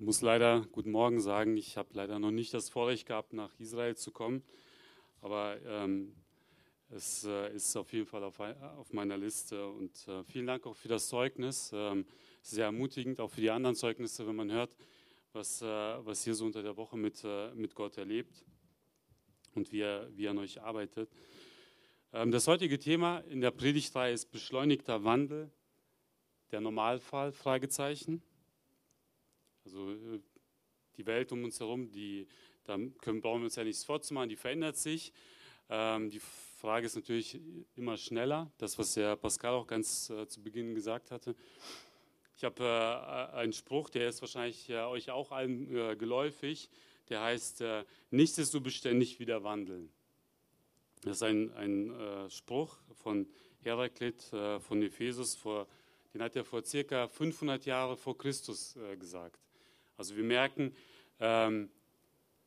Ich muss leider guten Morgen sagen, ich habe leider noch nicht das Vorrecht gehabt, nach Israel zu kommen, aber ähm, es äh, ist auf jeden Fall auf, auf meiner Liste und äh, vielen Dank auch für das Zeugnis. Ähm, sehr ermutigend, auch für die anderen Zeugnisse, wenn man hört, was, äh, was ihr so unter der Woche mit, äh, mit Gott erlebt und wie er, wie er an euch arbeitet. Ähm, das heutige Thema in der Predigtreihe ist beschleunigter Wandel, der Normalfall, Fragezeichen. Also äh, die Welt um uns herum, die, da können, brauchen wir uns ja nichts vorzumachen, die verändert sich. Ähm, die Frage ist natürlich immer schneller, das, was der Pascal auch ganz äh, zu Beginn gesagt hatte. Ich habe äh, einen Spruch, der ist wahrscheinlich äh, euch auch allen äh, geläufig, der heißt, äh, nichts ist so beständig wie der Wandel. Das ist ein, ein Spruch von Heraklit von Ephesus, vor, den hat er vor circa 500 Jahren vor Christus gesagt. Also wir merken, ähm,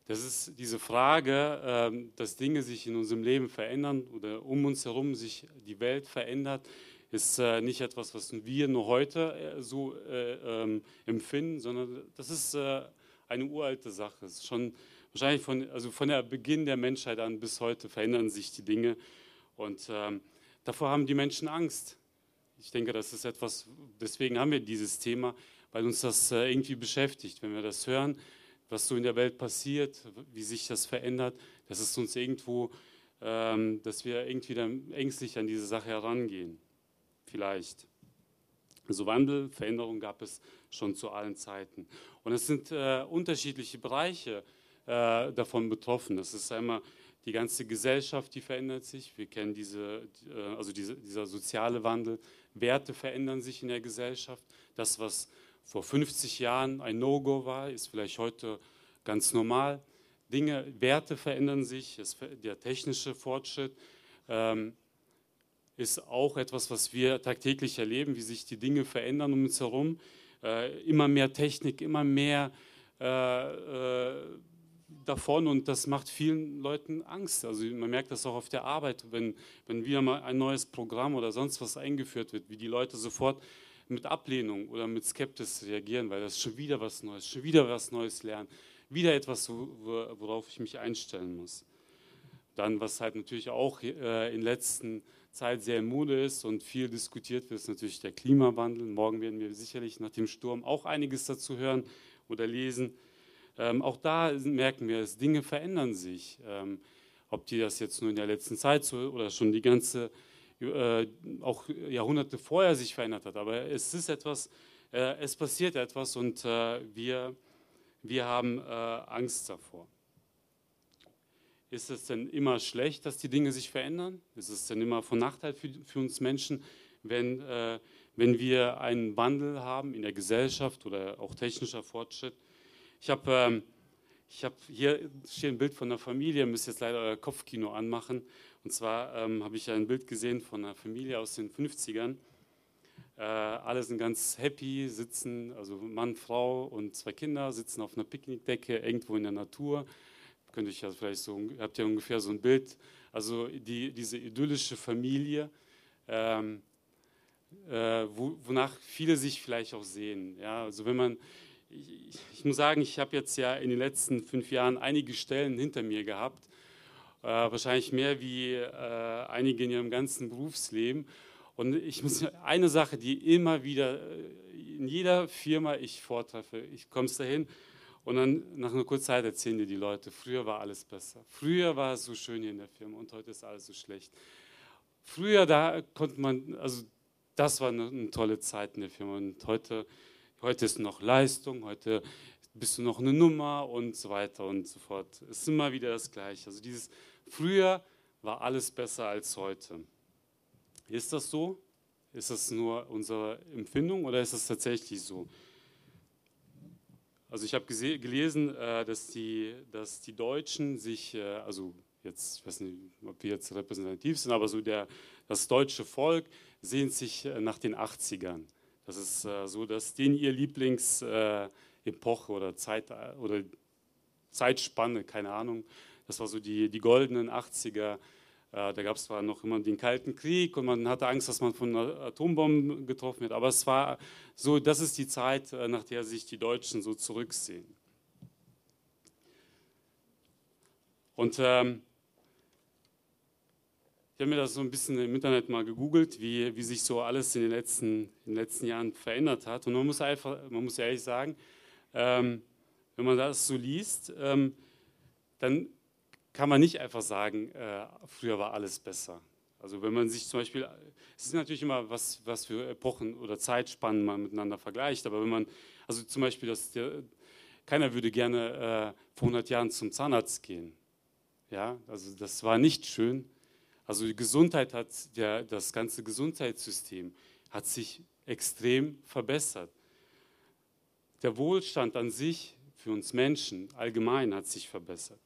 das ist diese Frage, ähm, dass Dinge sich in unserem Leben verändern oder um uns herum sich die Welt verändert, ist äh, nicht etwas, was wir nur heute äh, so äh, ähm, empfinden, sondern das ist äh, eine uralte Sache. Es ist schon wahrscheinlich von, also von der Beginn der Menschheit an bis heute verändern sich die Dinge und ähm, davor haben die Menschen Angst. Ich denke, das ist etwas, deswegen haben wir dieses Thema, weil uns das äh, irgendwie beschäftigt. Wenn wir das hören, was so in der Welt passiert, wie sich das verändert, das ist uns irgendwo, ähm, dass wir irgendwie dann ängstlich an diese Sache herangehen. Vielleicht. Also Wandel, Veränderung gab es schon zu allen Zeiten. Und es sind äh, unterschiedliche Bereiche äh, davon betroffen. Das ist einmal die ganze Gesellschaft, die verändert sich. Wir kennen diese, äh, also diese, dieser soziale Wandel. Werte verändern sich in der Gesellschaft. Das, was vor 50 Jahren ein No-Go war, ist vielleicht heute ganz normal. Dinge, Werte verändern sich, es, der technische Fortschritt ähm, ist auch etwas, was wir tagtäglich erleben, wie sich die Dinge verändern um uns herum. Äh, immer mehr Technik, immer mehr äh, äh, davon und das macht vielen Leuten Angst. Also man merkt das auch auf der Arbeit, wenn, wenn wieder mal ein neues Programm oder sonst was eingeführt wird, wie die Leute sofort mit Ablehnung oder mit Skepsis reagieren, weil das ist schon wieder was Neues, schon wieder was Neues lernen, wieder etwas, worauf ich mich einstellen muss. Dann, was halt natürlich auch äh, in letzter Zeit sehr im Mode ist und viel diskutiert wird, ist natürlich der Klimawandel. Morgen werden wir sicherlich nach dem Sturm auch einiges dazu hören oder lesen. Ähm, auch da merken wir, dass Dinge verändern sich. Ähm, ob die das jetzt nur in der letzten Zeit so oder schon die ganze äh, auch Jahrhunderte vorher sich verändert hat. Aber es ist etwas, äh, es passiert etwas und äh, wir, wir haben äh, Angst davor. Ist es denn immer schlecht, dass die Dinge sich verändern? Ist es denn immer von Nachteil für, für uns Menschen, wenn, äh, wenn wir einen Wandel haben in der Gesellschaft oder auch technischer Fortschritt? Ich habe ähm, ich habe hier steht ein Bild von einer Familie, müsst jetzt leider euer Kopfkino anmachen. Und zwar ähm, habe ich ein Bild gesehen von einer Familie aus den 50ern. Äh, alle sind ganz happy, sitzen, also Mann, Frau und zwei Kinder sitzen auf einer Picknickdecke irgendwo in der Natur. Könnt ihr ja vielleicht so, habt ihr ungefähr so ein Bild. Also die, diese idyllische Familie, ähm, äh, wo, wonach viele sich vielleicht auch sehen. Ja, also wenn man, ich, ich muss sagen, ich habe jetzt ja in den letzten fünf Jahren einige Stellen hinter mir gehabt, äh, wahrscheinlich mehr wie äh, einige in ihrem ganzen Berufsleben. Und ich muss eine Sache, die immer wieder äh, in jeder Firma ich vortreffe, ich komme dahin und dann nach einer kurzen Zeit erzählen dir die Leute, früher war alles besser. Früher war es so schön hier in der Firma und heute ist alles so schlecht. Früher da konnte man, also das war eine, eine tolle Zeit in der Firma und heute, heute ist noch Leistung, heute bist du noch eine Nummer und so weiter und so fort. Es ist immer wieder das Gleiche. Also dieses Früher war alles besser als heute. Ist das so? Ist das nur unsere Empfindung oder ist es tatsächlich so? Also ich habe gelesen, äh, dass die, dass die Deutschen sich, äh, also jetzt, ich weiß nicht, ob wir jetzt repräsentativ sind, aber so der, das deutsche Volk sehnt sich äh, nach den 80ern. Das ist so, dass denen ihr Lieblingsepoche oder Zeit oder Zeitspanne, keine Ahnung, das war so die, die goldenen 80er Äh, da gab es zwar noch immer den Kalten Krieg und man hatte Angst, dass man von Atombomben getroffen wird, aber es war so, das ist die Zeit, äh, nach der sich die Deutschen so zurücksehen. Und ähm, ich habe mir das so ein bisschen im Internet mal gegoogelt, wie, wie sich so alles in den, letzten, in den letzten Jahren verändert hat. Und man muss einfach, man muss ehrlich sagen, ähm, wenn man das so liest, ähm, dann kann man nicht einfach sagen, äh, früher war alles besser. Also wenn man sich zum Beispiel, es ist natürlich immer, was, was für Epochen oder Zeitspannen man miteinander vergleicht, aber wenn man, also zum Beispiel, dass der, keiner würde gerne äh, vor 100 Jahren zum Zahnarzt gehen. Ja, also das war nicht schön. Also die Gesundheit hat, der, das ganze Gesundheitssystem hat sich extrem verbessert. Der Wohlstand an sich für uns Menschen allgemein hat sich verbessert.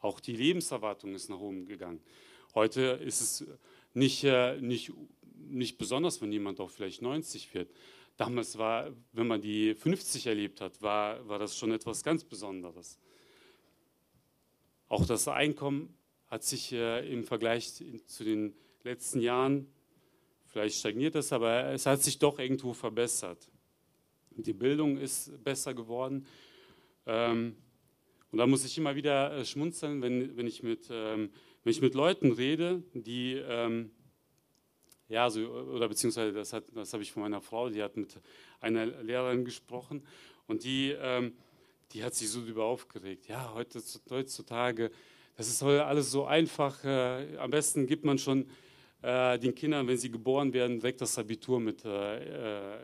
Auch die Lebenserwartung ist nach oben gegangen. Heute ist es nicht, äh, nicht, nicht besonders, wenn jemand auch vielleicht 90 wird. Damals war, wenn man die 50 erlebt hat, war, war das schon etwas ganz Besonderes. Auch das Einkommen hat sich äh, im Vergleich zu den letzten Jahren, vielleicht stagniert es, aber es hat sich doch irgendwo verbessert. Die Bildung ist besser geworden. Ähm, und da muss ich immer wieder äh, schmunzeln, wenn, wenn, ich, mit, ähm, wenn ich mit Leuten rede, die, ähm, ja, so, oder beziehungsweise das, das habe ich von meiner Frau, die hat mit einer Lehrerin gesprochen und die, ähm, die hat sich so darüber aufgeregt. Ja, heutzutage, das ist alles so einfach. Äh, am besten gibt man schon äh, den Kindern, wenn sie geboren werden, direkt das Abitur mit äh, äh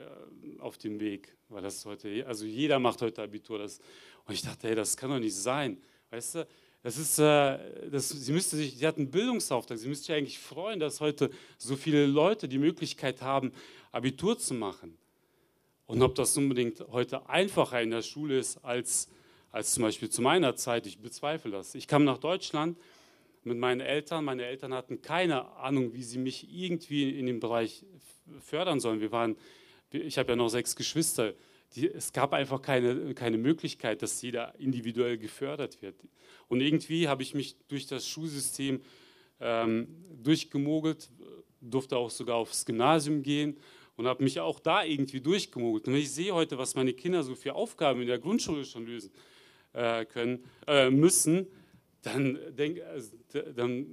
auf den Weg. Weil das heute, also jeder macht heute Abitur. Das, und ich dachte, hey, das kann doch nicht sein. Weißt du, das ist, äh, das, sie müsste sich, sie hat einen Bildungsauftrag, sie müsste sich eigentlich freuen, dass heute so viele Leute die Möglichkeit haben, Abitur zu machen. Und ob das unbedingt heute einfacher in der Schule ist als, als zum Beispiel zu meiner Zeit, ich bezweifle das. Ich kam nach Deutschland mit meinen Eltern. Meine Eltern hatten keine Ahnung, wie sie mich irgendwie in dem Bereich fördern sollen. Wir waren, ich habe ja noch sechs Geschwister die, es gab einfach keine, keine Möglichkeit, dass jeder individuell gefördert wird. Und irgendwie habe ich mich durch das Schulsystem ähm, durchgemogelt, durfte auch sogar aufs Gymnasium gehen und habe mich auch da irgendwie durchgemogelt. Und wenn ich sehe heute, was meine Kinder so für Aufgaben in der Grundschule schon lösen äh, können, äh, müssen, dann, denk, äh, dann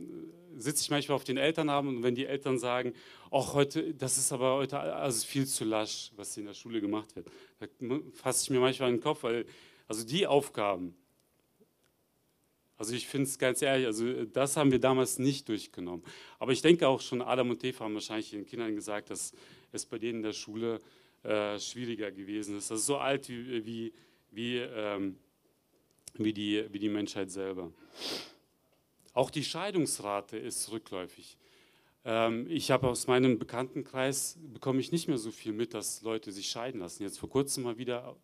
sitze ich manchmal auf den Elternabend und wenn die Eltern sagen, ach heute, das ist aber heute also viel zu lasch, was in der Schule gemacht wird, da fasse ich mir manchmal in den Kopf, weil also die Aufgaben, also ich finde es ganz ehrlich, also das haben wir damals nicht durchgenommen. Aber ich denke auch schon, Adam und Eva haben wahrscheinlich den Kindern gesagt, dass es bei denen in der Schule äh, schwieriger gewesen ist. Das ist so alt wie, wie, wie, ähm, wie, die, wie die Menschheit selber. Auch die Scheidungsrate ist rückläufig. Ähm, ich habe aus meinem Bekanntenkreis, bekomme ich nicht mehr so viel mit, dass Leute sich scheiden lassen. Jetzt vor kurzem mal wieder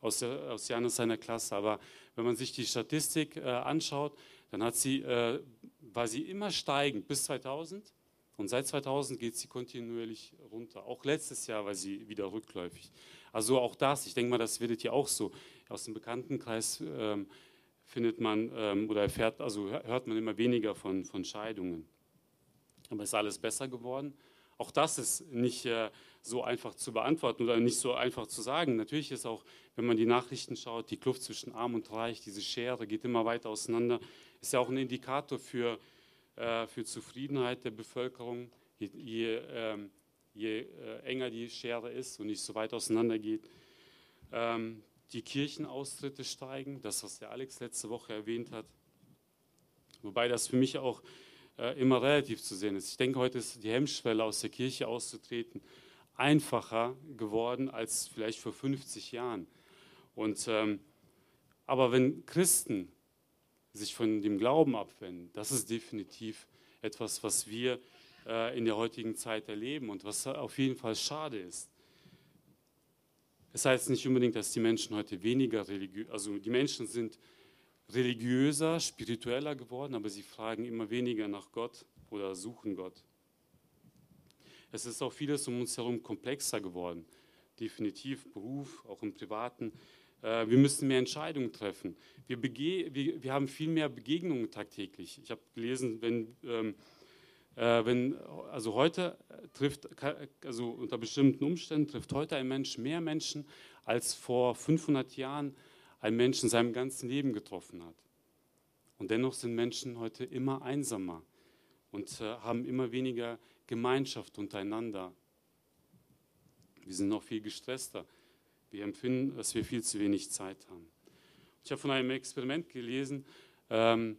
aus, der, aus Janis seiner Klasse. Aber wenn man sich die Statistik äh, anschaut, dann hat sie, äh, war sie immer steigend bis 2000 und seit 2000 geht sie kontinuierlich runter. Auch letztes Jahr war sie wieder rückläufig. Also auch das, ich denke mal, das werdet ihr auch so aus dem Bekanntenkreis ähm, findet man ähm, oder erfährt, also hört man immer weniger von, von Scheidungen. Aber ist alles besser geworden? Auch das ist nicht äh, so einfach zu beantworten oder nicht so einfach zu sagen. Natürlich ist auch, wenn man die Nachrichten schaut, die Kluft zwischen Arm und Reich, diese Schere geht immer weiter auseinander. Ist ja auch ein Indikator für, äh, für Zufriedenheit der Bevölkerung. Je, je, ähm, je äh, enger die Schere ist und nicht so weit auseinander geht. Ähm, die Kirchenaustritte steigen, das, was der Alex letzte Woche erwähnt hat. Wobei das für mich auch äh, immer relativ zu sehen ist. Ich denke, heute ist die Hemmschwelle, aus der Kirche auszutreten, einfacher geworden als vielleicht vor 50 Jahren. Und, ähm, aber wenn Christen sich von dem Glauben abwenden, das ist definitiv etwas, was wir äh, in der heutigen Zeit erleben und was auf jeden Fall schade ist. Es heißt nicht unbedingt, dass die Menschen heute weniger religiös, also die Menschen sind religiöser, spiritueller geworden, aber sie fragen immer weniger nach Gott oder suchen Gott. Es ist auch vieles um uns herum komplexer geworden. Definitiv Beruf, auch im Privaten. Äh, wir müssen mehr Entscheidungen treffen. Wir, wir, wir, haben viel mehr Begegnungen tagtäglich. Ich habe gelesen, wenn, ähm, äh, wenn also heute trifft, also unter bestimmten Umständen trifft heute ein Mensch mehr Menschen, als vor 500 Jahren ein Mensch in seinem ganzen Leben getroffen hat. Und dennoch sind Menschen heute immer einsamer und äh, haben immer weniger Gemeinschaft untereinander. Wir sind noch viel gestresster. Wir empfinden, dass wir viel zu wenig Zeit haben. Ich habe von einem Experiment gelesen, ähm,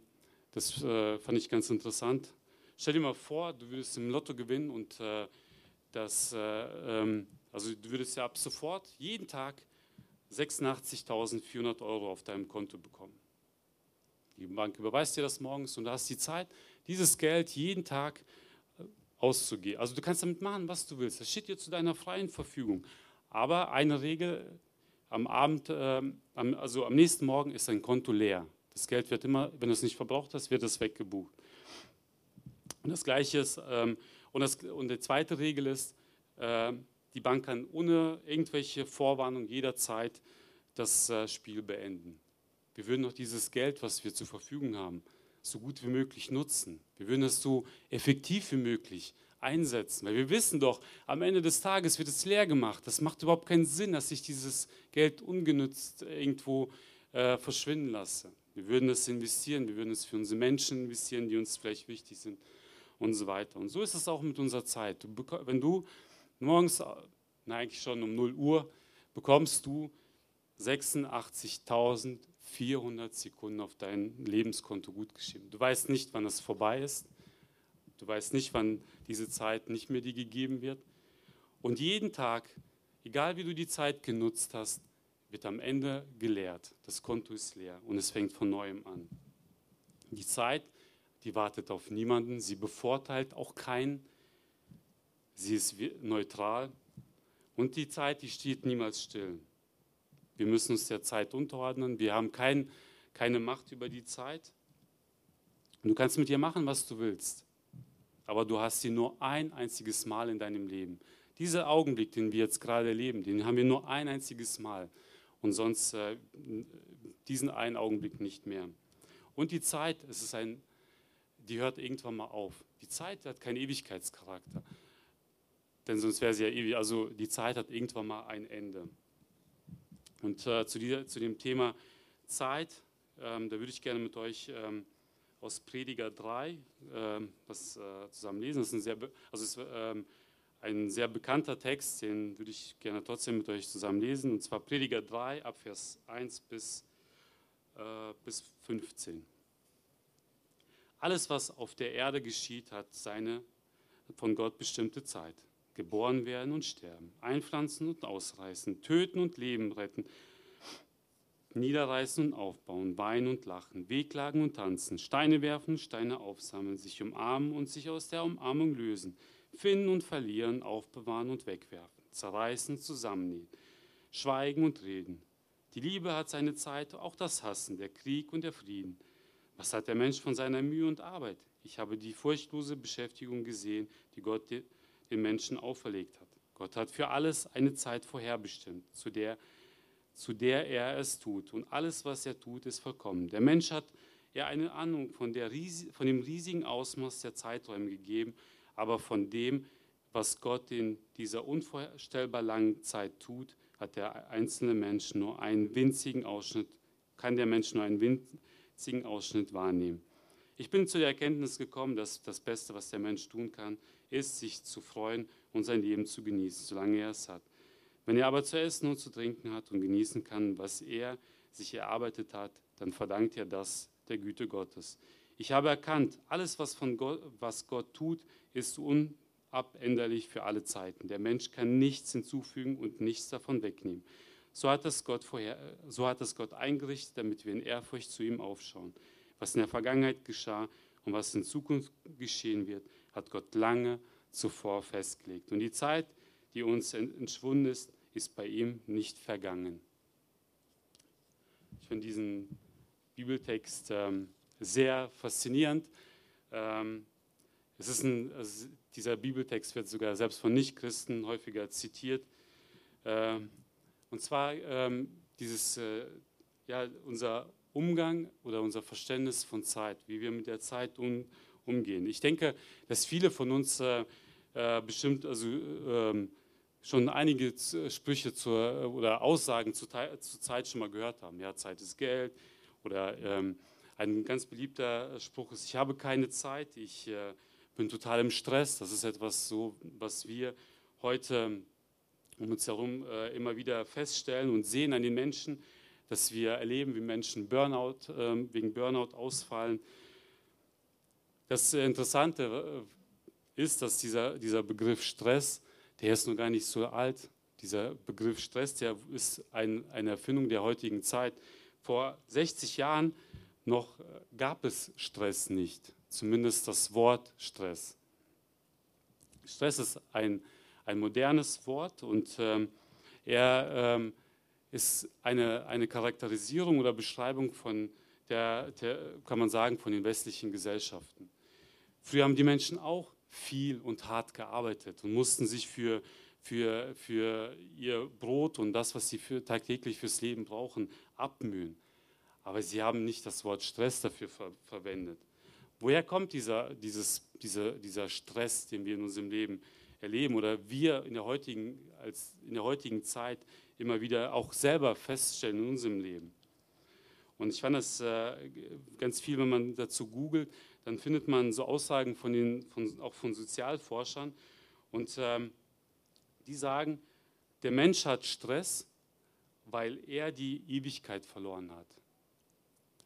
das äh, fand ich ganz interessant. Stell dir mal vor, du würdest im Lotto gewinnen und äh, das, äh, ähm, also du würdest ja ab sofort jeden Tag 86.400 Euro auf deinem Konto bekommen. Die Bank überweist dir das morgens und du hast die Zeit, dieses Geld jeden Tag äh, auszugeben. Also du kannst damit machen, was du willst. Das steht dir zu deiner freien Verfügung. Aber eine Regel, am Abend, äh, also am nächsten Morgen ist dein Konto leer. Das Geld wird immer, wenn du es nicht verbraucht hast, wird es weggebucht. Und das Gleiche ist, ähm, und, das, und die zweite Regel ist, äh, die Bank kann ohne irgendwelche Vorwarnung jederzeit das äh, Spiel beenden. Wir würden noch dieses Geld, was wir zur Verfügung haben, so gut wie möglich nutzen. Wir würden es so effektiv wie möglich einsetzen. Weil wir wissen doch, am Ende des Tages wird es leer gemacht. Das macht überhaupt keinen Sinn, dass ich dieses Geld ungenützt irgendwo äh, verschwinden lasse. Wir würden es investieren, wir würden es für unsere Menschen investieren, die uns vielleicht wichtig sind und so weiter. Und so ist es auch mit unserer Zeit. Wenn du morgens, na eigentlich schon um 0 Uhr, bekommst du 86.000 400 Sekunden auf dein Lebenskonto gutgeschrieben. Du weißt nicht, wann es vorbei ist. Du weißt nicht, wann diese Zeit nicht mehr dir gegeben wird. Und jeden Tag, egal wie du die Zeit genutzt hast, wird am Ende geleert. Das Konto ist leer und es fängt von neuem an. Die Zeit, die wartet auf niemanden, sie bevorteilt auch keinen, sie ist neutral und die Zeit, die steht niemals still. Wir müssen uns der Zeit unterordnen. Wir haben kein, keine Macht über die Zeit. Und du kannst mit ihr machen, was du willst. Aber du hast sie nur ein einziges Mal in deinem Leben. Dieser Augenblick, den wir jetzt gerade erleben, den haben wir nur ein einziges Mal. Und sonst äh, diesen einen Augenblick nicht mehr. Und die Zeit, es ist ein, die hört irgendwann mal auf. Die Zeit hat keinen Ewigkeitscharakter. Denn sonst wäre sie ja ewig. Also die Zeit hat irgendwann mal ein Ende. Und äh, zu, dieser, zu, dem Thema Zeit, ähm, da würde ich gerne mit euch ähm, aus Prediger 3 ähm, was äh, zusammen lesen. Das ist ein sehr, also ist, ähm, ein sehr bekannter Text, den würde ich gerne trotzdem mit euch zusammen lesen. Und zwar Prediger 3 ab Vers 1 bis, äh, bis 15. Alles, was auf der Erde geschieht, hat seine von Gott bestimmte Zeit geboren werden und sterben, einpflanzen und ausreißen, töten und Leben retten, niederreißen und aufbauen, weinen und lachen, wehklagen und tanzen, Steine werfen, Steine aufsammeln, sich umarmen und sich aus der Umarmung lösen, finden und verlieren, aufbewahren und wegwerfen, zerreißen, zusammennähen, schweigen und reden. Die Liebe hat seine Zeit, auch das Hassen, der Krieg und der Frieden. Was hat der Mensch von seiner Mühe und Arbeit? Ich habe die furchtlose Beschäftigung gesehen, die Gott den Menschen auferlegt hat. Gott hat für alles eine Zeit vorherbestimmt, zu der, zu der er es tut. Und alles, was er tut, ist vollkommen. Der Mensch hat ja eine Ahnung von, der, von dem riesigen Ausmaß der Zeiträume gegeben, aber von dem, was Gott in dieser unvorstellbar langen Zeit tut, hat der einzelne Mensch nur einen winzigen Ausschnitt, kann der Mensch nur einen winzigen Ausschnitt wahrnehmen. Ich bin zu der Erkenntnis gekommen, dass das Beste, was der Mensch tun kann, ist, sich zu freuen und sein Leben zu genießen, solange er es hat. Wenn er aber zu essen und zu trinken hat und genießen kann, was er sich erarbeitet hat, dann verdankt er das der Güte Gottes. Ich habe erkannt, alles, was, von Gott, was Gott tut, ist unabänderlich für alle Zeiten. Der Mensch kann nichts hinzufügen und nichts davon wegnehmen. So hat es Gott, vorher, so hat es Gott eingerichtet, damit wir in Ehrfurcht zu ihm aufschauen. Was in der Vergangenheit geschah und was in Zukunft geschehen wird, hat Gott lange zuvor festgelegt. Und die Zeit, die uns entschwunden ist, ist bei ihm nicht vergangen. Ich finde diesen Bibeltext ähm, sehr faszinierend. Ähm, es ist ein, also dieser Bibeltext wird sogar selbst von Nichtchristen häufiger zitiert. Ähm, und zwar ähm, dieses, äh, ja, unser Umgang oder unser Verständnis von Zeit, wie wir mit der Zeit um, umgehen. Ich denke, dass viele von uns äh, äh, bestimmt also, ähm, schon einige Sprüche zur, oder Aussagen zur, zur, Zeit schon mal gehört haben. Ja, Zeit ist Geld oder ähm, ein ganz beliebter Spruch ist, ich habe keine Zeit, ich äh, bin total im Stress. Das ist etwas so, was wir heute um uns herum äh, immer wieder feststellen und sehen an den Menschen, dass wir erleben, wie Menschen Burnout, äh, wegen Burnout ausfallen. Das Interessante äh, ist, dass dieser, dieser Begriff Stress, der ist noch gar nicht so alt. Dieser Begriff Stress, der ist ein, eine Erfindung der heutigen Zeit. Vor 60 Jahren noch äh, gab es Stress nicht, zumindest das Wort Stress. Stress ist ein ein modernes Wort und ähm, er ähm, ist eine, eine Charakterisierung oder Beschreibung von der, der, kann man sagen, von den westlichen Gesellschaften. Früher haben die Menschen auch viel und hart gearbeitet und mussten sich für, für, für ihr Brot und das, was sie für, tagtäglich fürs Leben brauchen, abmühen. Aber sie haben nicht das Wort Stress dafür ver verwendet. Woher kommt dieser, dieses, dieser, dieser Stress, den wir in unserem Leben erleben oder wir in der heutigen, als in der heutigen Zeit immer wieder auch selber feststellen in unserem Leben. Und ich fand das äh, ganz viel, wenn man dazu googelt, dann findet man so Aussagen von den, von, auch von Sozialforschern. Und ähm, die sagen, der Mensch hat Stress, weil er die Ewigkeit verloren hat.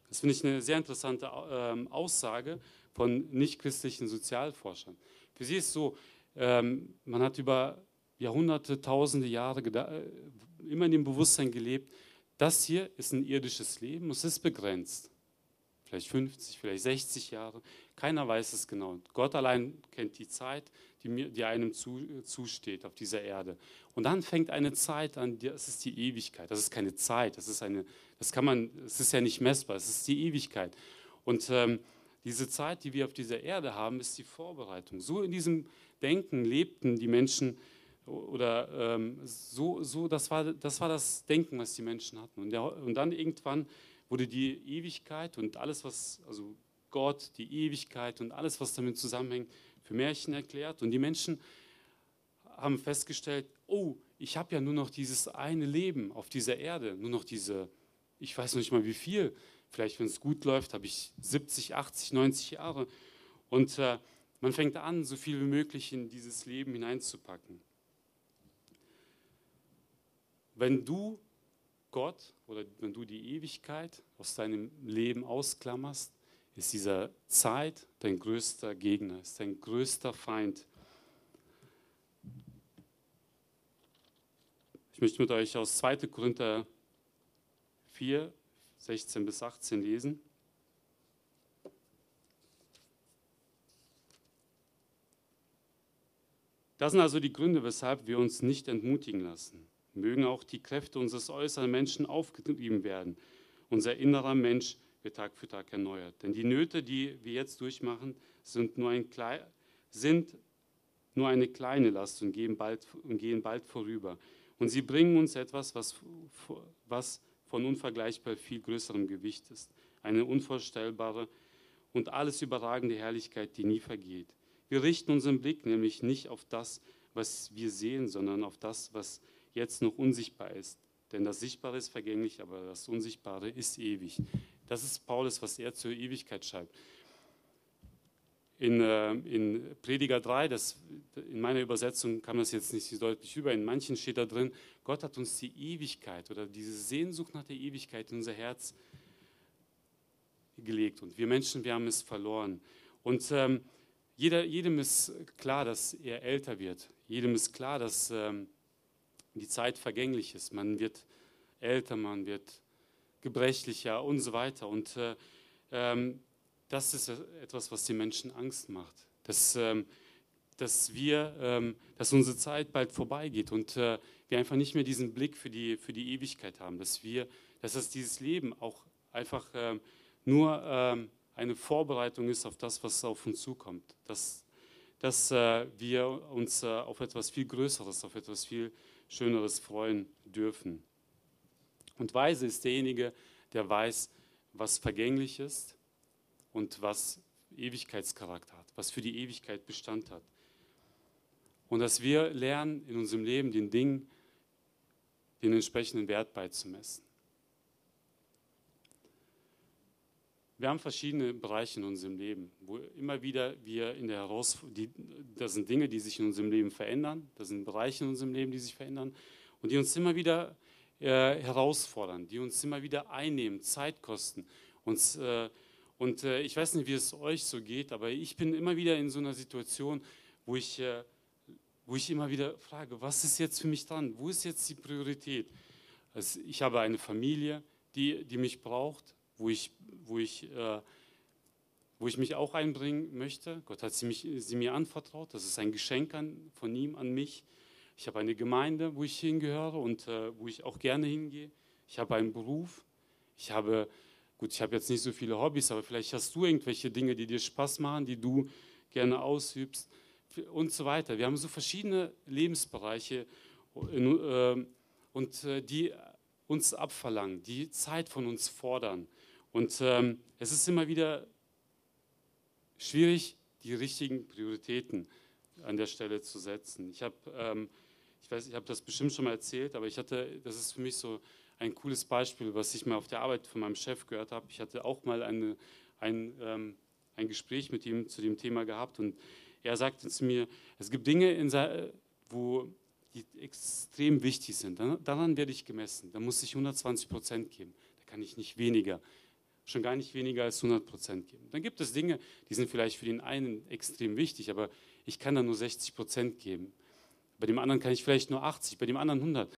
Das finde ich eine sehr interessante äh, Aussage von nichtchristlichen Sozialforschern. Für sie ist so, ähm, man hat über Jahrhunderte, tausende Jahre äh, immer in dem Bewusstsein gelebt, das hier ist ein irdisches Leben, es ist begrenzt. Vielleicht 50, vielleicht 60 Jahre. Keiner weiß es genau. Gott allein kennt die Zeit, die, mir, die einem zu, zusteht auf dieser Erde. Und dann fängt eine Zeit an, das ist die Ewigkeit. Das ist keine Zeit, das ist eine, das kann man, es ist ja nicht messbar, es ist die Ewigkeit. Und ähm, diese Zeit, die wir auf dieser Erde haben, ist die Vorbereitung. So in diesem Denken lebten die Menschen oder ähm, so, so das, war, das war das Denken, was die Menschen hatten. Und, der, und dann irgendwann wurde die Ewigkeit und alles, was, also Gott, die Ewigkeit und alles, was damit zusammenhängt, für Märchen erklärt. Und die Menschen haben festgestellt, oh, ich habe ja nur noch dieses eine Leben auf dieser Erde, nur noch diese, ich weiß noch nicht mal wie viel, vielleicht wenn es gut läuft, habe ich 70, 80, 90 Jahre. Und äh, man fängt an, so viel wie möglich in dieses Leben hineinzupacken. Wenn du Gott oder wenn du die Ewigkeit aus deinem Leben ausklammerst, ist dieser Zeit dein größter Gegner, ist dein größter Feind. Ich möchte mit euch aus 2. Korinther 4, 16 bis 18 lesen. Das sind also die Gründe, weshalb wir uns nicht entmutigen lassen. Mögen auch die Kräfte unseres äußeren Menschen aufgetrieben werden. Unser innerer Mensch wird Tag für Tag erneuert. Denn die Nöte, die wir jetzt durchmachen, sind nur, ein Klei sind nur eine kleine Last und gehen, bald, und gehen bald vorüber. Und sie bringen uns etwas, was, was von unvergleichbar viel größerem Gewicht ist. Eine unvorstellbare und alles überragende Herrlichkeit, die nie vergeht. Wir richten unseren Blick nämlich nicht auf das, was wir sehen, sondern auf das, was jetzt noch unsichtbar ist. Denn das Sichtbare ist vergänglich, aber das Unsichtbare ist ewig. Das ist Paulus, was er zur Ewigkeit schreibt. In, äh, in Prediger 3, das, in meiner Übersetzung kam das jetzt nicht so deutlich über, in manchen steht da drin, Gott hat uns die Ewigkeit oder diese Sehnsucht nach der Ewigkeit in unser Herz gelegt. Und wir Menschen, wir haben es verloren. Und ähm, jeder, jedem ist klar, dass er älter wird. Jedem ist klar, dass ähm, die Zeit vergänglich ist. Man wird älter, man wird gebrechlicher und so weiter. Und äh, ähm, das ist etwas, was den Menschen Angst macht. Dass, ähm, dass, wir, ähm, dass unsere Zeit bald vorbeigeht und äh, wir einfach nicht mehr diesen Blick für die, für die Ewigkeit haben. Dass, wir, dass das dieses Leben auch einfach äh, nur ähm, eine Vorbereitung ist auf das, was auf uns zukommt. Dass, dass äh, wir uns äh, auf etwas viel Größeres, auf etwas viel Schöneres freuen dürfen. Und weise ist derjenige, der weiß, was vergänglich ist und was Ewigkeitscharakter hat, was für die Ewigkeit Bestand hat. Und dass wir lernen, in unserem Leben den Dingen den entsprechenden Wert beizumessen. Wir haben verschiedene Bereiche in unserem Leben, wo immer wieder wir in der Herausforderung, das sind Dinge, die sich in unserem Leben verändern, das sind Bereiche in unserem Leben, die sich verändern und die uns immer wieder äh, herausfordern, die uns immer wieder einnehmen, Zeit kosten. Uns, äh, und äh, ich weiß nicht, wie es euch so geht, aber ich bin immer wieder in so einer Situation, wo ich, äh, wo ich immer wieder frage, was ist jetzt für mich dran? Wo ist jetzt die Priorität? Also ich habe eine Familie, die, die mich braucht, wo ich, wo, ich, äh, wo ich mich auch einbringen möchte. Gott hat sie, mich, sie mir anvertraut. Das ist ein Geschenk an, von ihm an mich. Ich habe eine Gemeinde, wo ich hingehöre und äh, wo ich auch gerne hingehe. Ich habe einen Beruf. Ich habe, gut, ich habe jetzt nicht so viele Hobbys, aber vielleicht hast du irgendwelche Dinge, die dir Spaß machen, die du gerne ausübst und so weiter. Wir haben so verschiedene Lebensbereiche äh, und äh, die uns abverlangen, die Zeit von uns fordern. Und ähm, es ist immer wieder schwierig, die richtigen Prioritäten an der Stelle zu setzen. Ich habe ähm, ich weiß, ich habe das bestimmt schon mal erzählt, aber ich hatte, das ist für mich so ein cooles Beispiel, was ich mal auf der Arbeit von meinem Chef gehört habe. Ich hatte auch mal eine, ein, ähm, ein Gespräch mit ihm zu dem Thema gehabt und er sagte zu mir, es gibt Dinge, in, wo die extrem wichtig sind. Daran werde ich gemessen. Da muss ich 120 Prozent geben. Da kann ich nicht weniger, schon gar nicht weniger als 100 Prozent geben. Dann gibt es Dinge, die sind vielleicht für den einen extrem wichtig, aber ich kann da nur 60 Prozent geben. Bei dem anderen kann ich vielleicht nur 80, bei dem anderen 100.